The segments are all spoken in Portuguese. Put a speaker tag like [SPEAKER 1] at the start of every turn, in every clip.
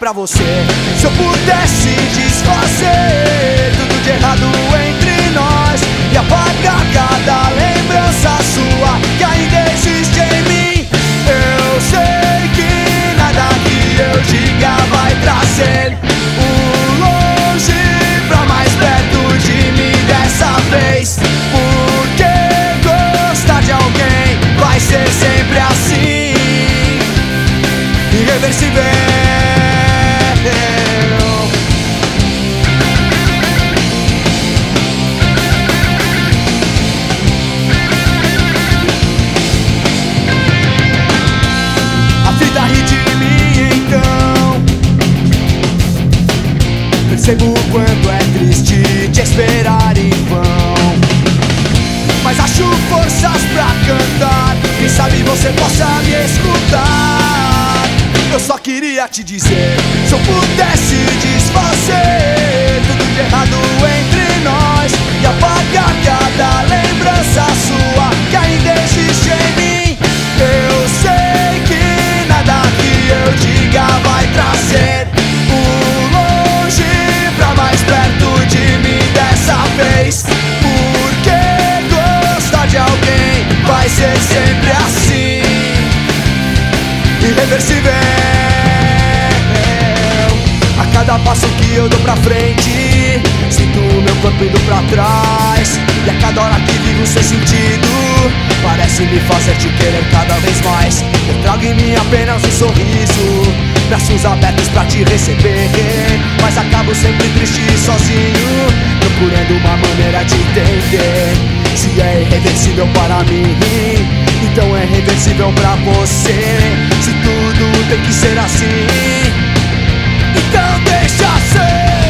[SPEAKER 1] Pra você. Se eu pudesse desfazer tudo de errado me fazer te querer cada vez mais. Eu trago em mim apenas um sorriso Braços abertos pra te receber. Mas acabo sempre triste e sozinho Procurando uma maneira de entender. Se é irreversível para mim Então é reversível pra você. Se tudo tem que ser assim Então deixa ser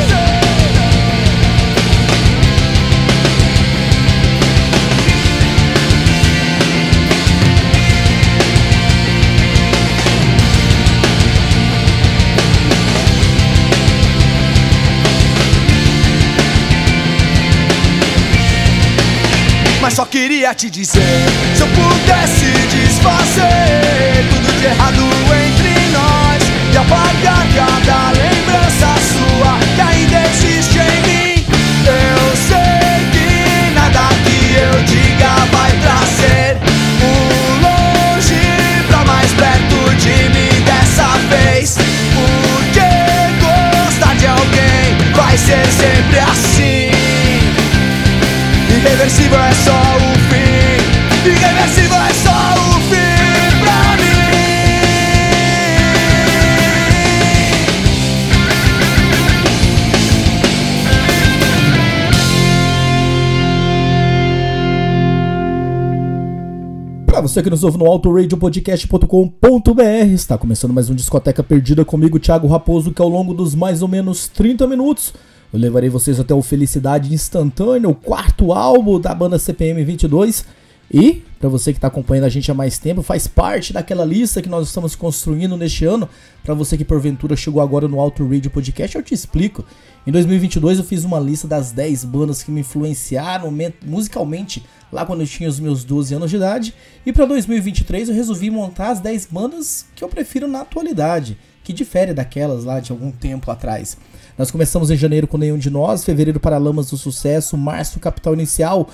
[SPEAKER 1] queria te dizer. Se eu pudesse desfazer Tudo de errado entre nós E apagar cada lembrança sua Que ainda existe em mim Eu sei que nada que eu diga vai trazer O longe pra mais perto de mim dessa vez. Porque gostar de alguém vai ser sempre assim Irreversível é só o fim. Irreversível é só o fim pra mim.
[SPEAKER 2] Pra você que nos ouve no autoradiopodcast.com.br, está começando mais um Discoteca Perdida comigo, Thiago Raposo, que ao longo dos mais ou menos 30 minutos eu levarei vocês até o Felicidade Instantânea, o quarto álbum da banda CPM 22. E, para você que está acompanhando a gente há mais tempo, faz parte daquela lista que nós estamos construindo neste ano. Para você que porventura chegou agora no Auto Radio Podcast, eu te explico. Em 2022 eu fiz uma lista das 10 bandas que me influenciaram musicalmente lá quando eu tinha os meus 12 anos de idade. E para 2023 eu resolvi montar as 10 bandas que eu prefiro na atualidade, que difere daquelas lá de algum tempo atrás. Nós começamos em janeiro com Nenhum de Nós, fevereiro Paralamas do Sucesso, março Capital Inicial,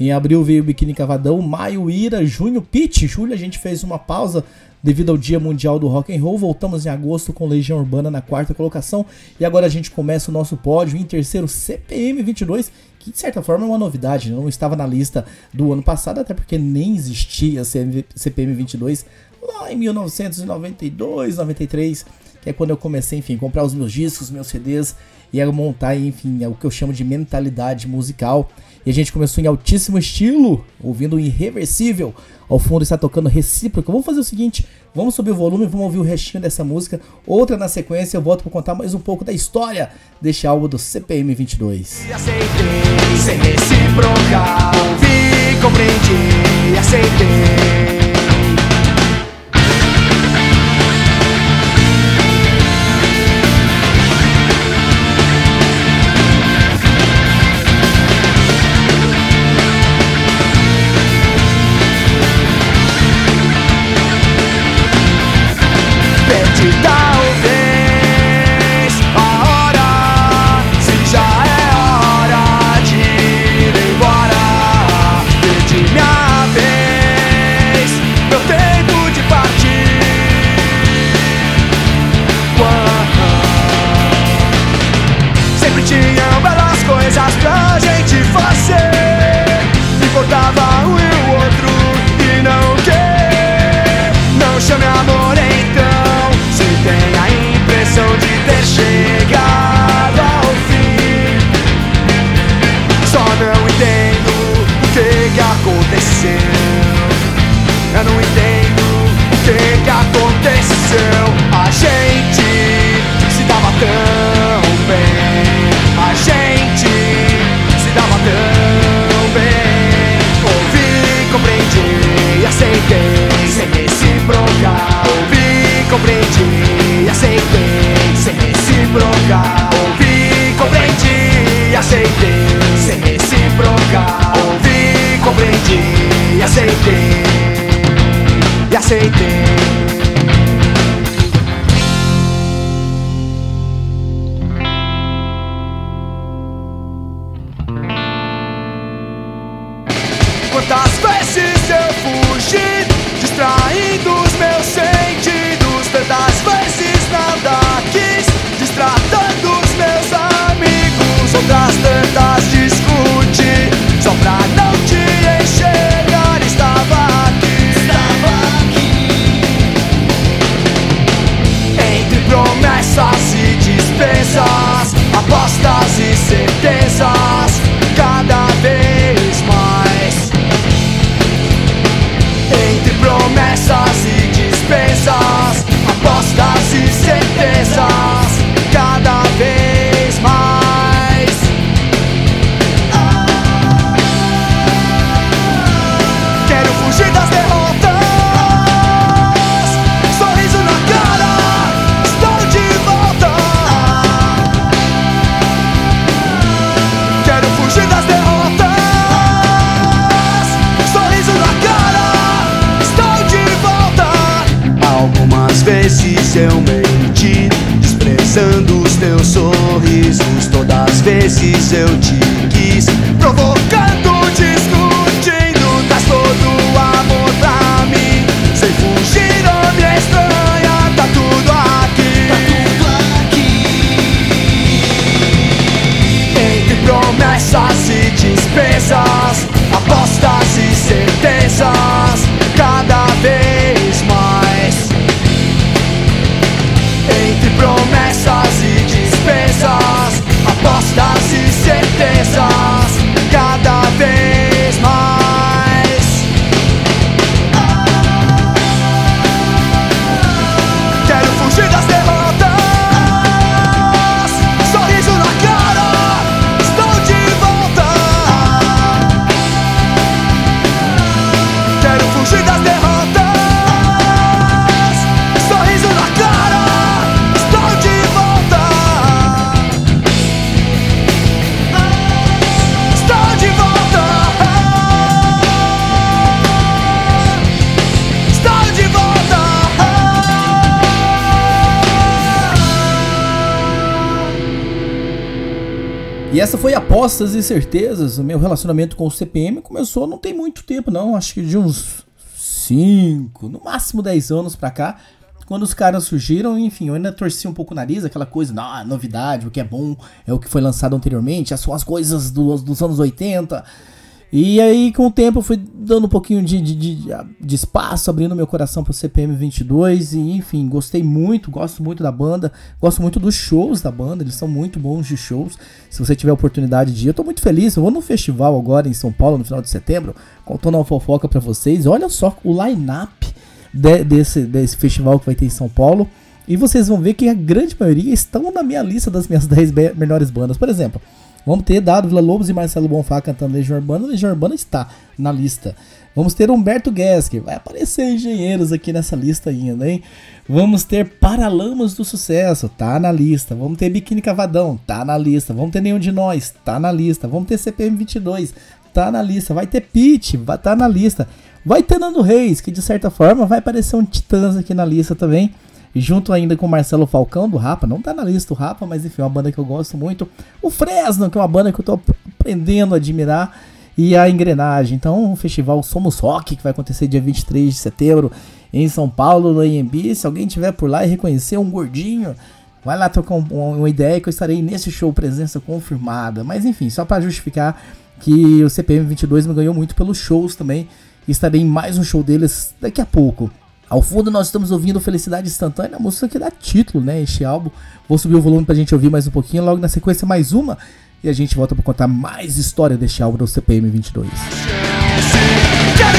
[SPEAKER 2] em abril veio Biquíni Cavadão, maio Ira, junho Pitch, julho a gente fez uma pausa devido ao Dia Mundial do Rock and Roll, voltamos em agosto com Legião Urbana na quarta colocação. E agora a gente começa o nosso pódio em terceiro CPM 22, que de certa forma é uma novidade, não estava na lista do ano passado, até porque nem existia CPM 22 lá em 1992, 93 que é quando eu comecei, enfim, comprar os meus discos, meus CDs e a montar, enfim, é o que eu chamo de mentalidade musical. E a gente começou em altíssimo estilo, ouvindo o Irreversível. Ao fundo está tocando Recíproca. Vamos fazer o seguinte, vamos subir o volume, vamos ouvir o restinho dessa música. Outra na sequência, eu volto para contar mais um pouco da história deste álbum do CPM 22.
[SPEAKER 1] Aceitei, sem compreendi, aceitei. seu I saw.
[SPEAKER 2] Essa foi apostas e certezas. O meu relacionamento com o CPM começou não tem muito tempo, não. Acho que de uns 5, no máximo 10 anos pra cá. Quando os caras surgiram, enfim, eu ainda torci um pouco o nariz, aquela coisa, não, novidade, o que é bom é o que foi lançado anteriormente, são as coisas do, dos anos 80. E aí, com o tempo, eu fui dando um pouquinho de, de, de, de espaço, abrindo meu coração pro CPM 22. E, enfim, gostei muito, gosto muito da banda, gosto muito dos shows da banda, eles são muito bons de shows. Se você tiver oportunidade de ir, eu tô muito feliz. Eu vou no festival agora em São Paulo, no final de setembro, contando uma fofoca para vocês. Olha só o line-up de, desse, desse festival que vai ter em São Paulo. E vocês vão ver que a grande maioria estão na minha lista das minhas 10 melhores bandas. Por exemplo, Vamos ter Dado Vila Lobos e Marcelo Bonfá cantando Legião Urbana. Legião Urbana está na lista. Vamos ter Humberto Guess, que vai aparecer engenheiros aqui nessa lista ainda, hein? Vamos ter Paralamas do Sucesso, tá na lista. Vamos ter Biquíni Cavadão, tá na lista. Vamos ter Nenhum de Nós, tá na lista. Vamos ter CPM 22, tá na lista. Vai ter Pete, vai tá na lista. Vai ter Nando Reis, que de certa forma vai aparecer um Titãs aqui na lista também junto ainda com o Marcelo Falcão do Rapa, não tá na lista o Rapa, mas enfim, é uma banda que eu gosto muito. O Fresno, que é uma banda que eu tô aprendendo a admirar, e a Engrenagem. Então, o festival Somos Rock, que vai acontecer dia 23 de setembro em São Paulo, no IMB. Se alguém tiver por lá e reconhecer um gordinho, vai lá trocar um, uma ideia que eu estarei nesse show, presença confirmada. Mas enfim, só para justificar que o CPM 22 me ganhou muito pelos shows também. E estarei em mais um show deles daqui a pouco. Ao fundo nós estamos ouvindo Felicidade Instantânea, a música que dá título, né, este álbum. Vou subir o volume pra gente ouvir mais um pouquinho, logo na sequência mais uma e a gente volta para contar mais história deste álbum do CPM 22.
[SPEAKER 1] Quero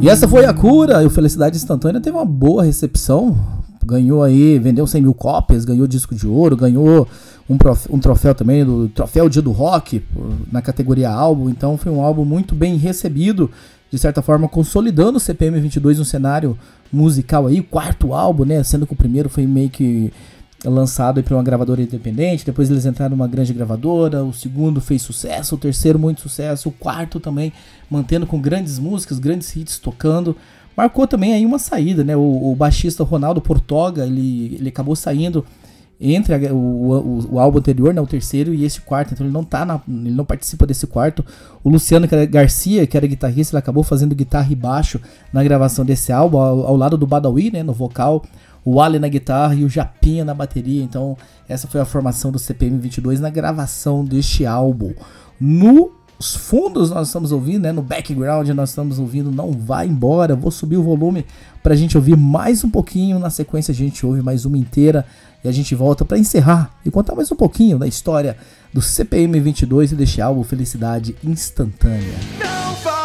[SPEAKER 1] E
[SPEAKER 2] essa foi a cura. E o Felicidade Instantânea teve uma boa recepção. Ganhou aí, vendeu 100 mil cópias, ganhou disco de ouro, ganhou um, um troféu também do Troféu Dia do Rock na categoria álbum. Então foi um álbum muito bem recebido, de certa forma consolidando o CPM 22 no cenário musical aí, o quarto álbum, né? Sendo que o primeiro foi meio que lançado para uma gravadora independente, depois eles entraram numa grande gravadora, o segundo fez sucesso, o terceiro muito sucesso, o quarto também mantendo com grandes músicas, grandes hits tocando. Marcou também aí uma saída, né? O, o baixista Ronaldo Portoga, ele, ele acabou saindo entre a, o, o, o, álbum anterior, né, o terceiro e esse quarto, então ele não tá na, ele não participa desse quarto. O Luciano Garcia, que era guitarrista, ele acabou fazendo guitarra e baixo na gravação desse álbum, ao, ao lado do Badawi, né, no vocal o Ali na guitarra e o Japinha na bateria. Então, essa foi a formação do CPM 22 na gravação deste álbum. Nos fundos nós estamos ouvindo, né? No background nós estamos ouvindo Não Vai Embora. Vou subir o volume para a gente ouvir mais um pouquinho. Na sequência a gente ouve mais uma inteira e a gente volta para encerrar e contar mais um pouquinho da história do CPM 22 e deste álbum Felicidade Instantânea.
[SPEAKER 1] Não vai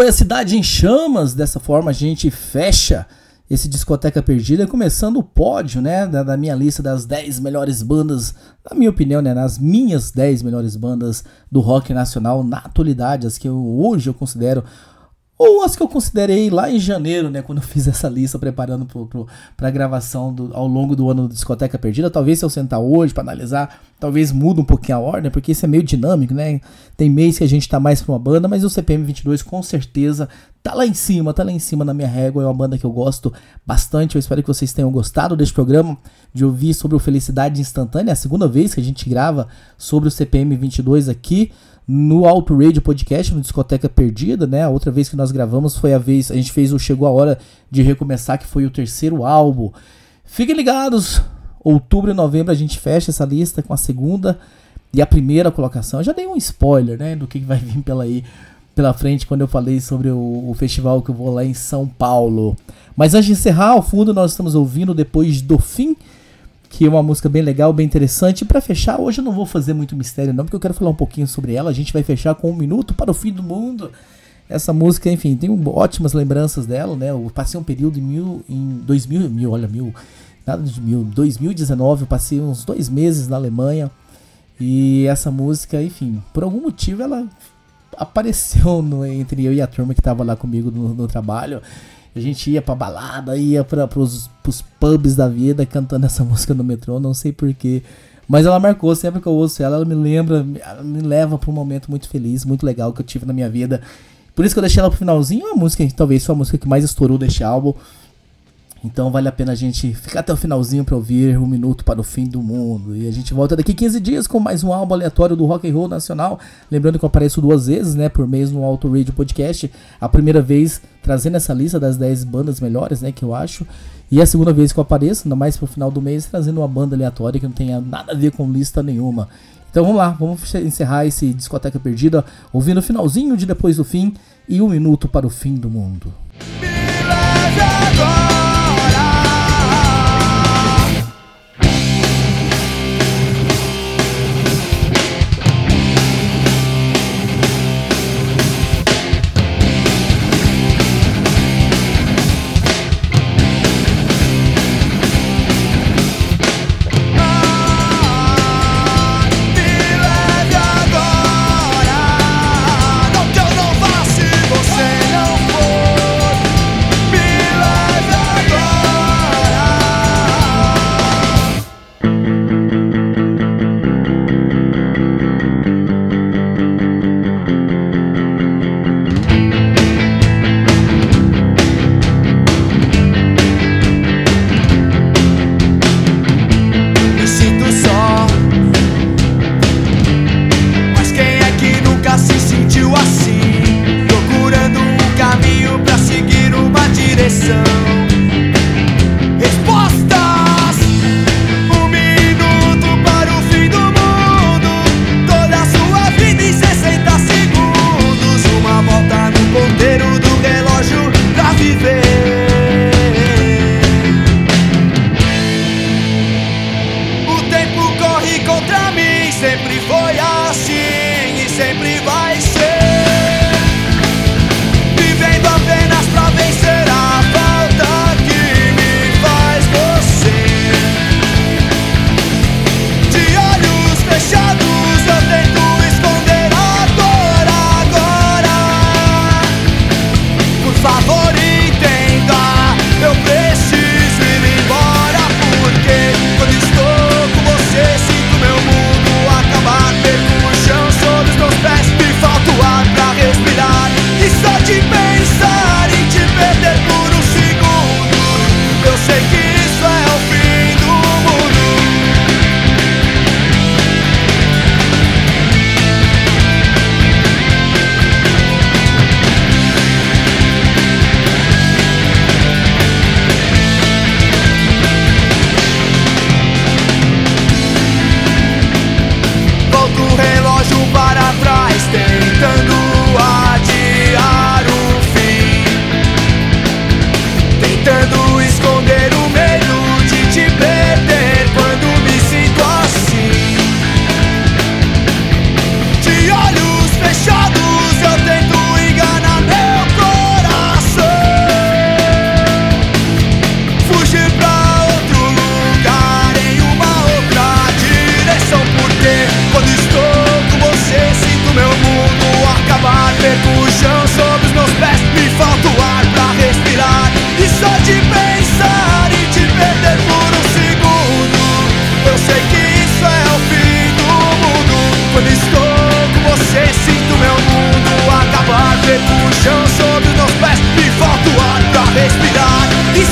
[SPEAKER 2] foi a Cidade em Chamas. Dessa forma a gente fecha esse Discoteca Perdida, começando o pódio, né, da, da, minha lista das 10 melhores bandas, na minha opinião, né, nas minhas 10 melhores bandas do rock nacional na atualidade, as que eu, hoje eu considero ou as que eu considerei lá em janeiro, né, quando eu fiz essa lista preparando para a gravação do, ao longo do ano do Discoteca Perdida. Talvez se eu sentar hoje para analisar, talvez mude um pouquinho a ordem, porque isso é meio dinâmico, né? Tem mês que a gente tá mais para uma banda, mas o CPM 22 com certeza tá lá em cima, tá lá em cima na minha régua. É uma banda que eu gosto bastante. Eu espero que vocês tenham gostado deste programa, de ouvir sobre o Felicidade Instantânea. É a segunda vez que a gente grava sobre o CPM 22 aqui no Radio Podcast, no Discoteca Perdida, né? A outra vez que nós gravamos foi a vez, a gente fez o Chegou a Hora de Recomeçar, que foi o terceiro álbum. Fiquem ligados, outubro e novembro a gente fecha essa lista com a segunda e a primeira colocação. Eu já dei um spoiler, né, do que vai vir pela aí pela frente quando eu falei sobre o, o, festival que eu vou lá em São Paulo. Mas antes de encerrar, ao fundo nós estamos ouvindo depois do fim que é uma música bem legal, bem interessante. E para fechar, hoje eu não vou fazer muito mistério não, porque eu quero falar um pouquinho sobre ela. A gente vai fechar com um minuto para o fim do mundo. Essa música, enfim, tem ótimas lembranças dela, né? Eu passei um período em mil, em 2000, mil, olha, mil, nada de mil, 2019, eu passei uns dois meses na Alemanha. E essa música, enfim, por algum motivo ela apareceu no, entre eu e a turma que tava lá comigo no, no trabalho. A gente ia pra balada, ia pra, pros, pros pubs da vida cantando essa música no metrô, não sei porquê. Mas ela marcou, sempre que eu ouço ela, ela me lembra, ela me leva pra um momento muito feliz, muito legal que eu tive na minha vida. Por isso que eu deixei ela pro finalzinho, uma música, talvez foi a música que mais estourou deste álbum. Então vale a pena a gente ficar até o finalzinho para ouvir Um Minuto para o Fim do Mundo. E a gente volta daqui 15 dias com mais um álbum aleatório do Rock and Roll Nacional. Lembrando que eu apareço duas vezes, né, por mês no Auto Radio Podcast. A primeira vez trazendo essa lista das 10 bandas melhores, né, que eu acho. E a segunda vez que eu apareço, ainda mais pro final do mês, trazendo uma banda aleatória que não tenha nada a ver com lista nenhuma. Então vamos lá, vamos encerrar esse Discoteca Perdida ouvindo o finalzinho de Depois do Fim e Um Minuto para o Fim do Mundo.
[SPEAKER 1] Me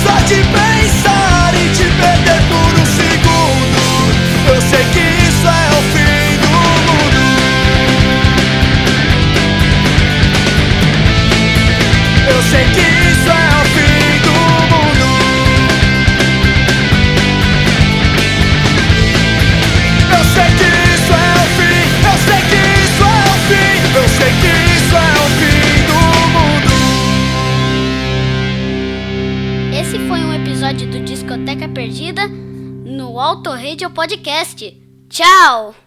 [SPEAKER 1] só de pé. Podcast. Tchau!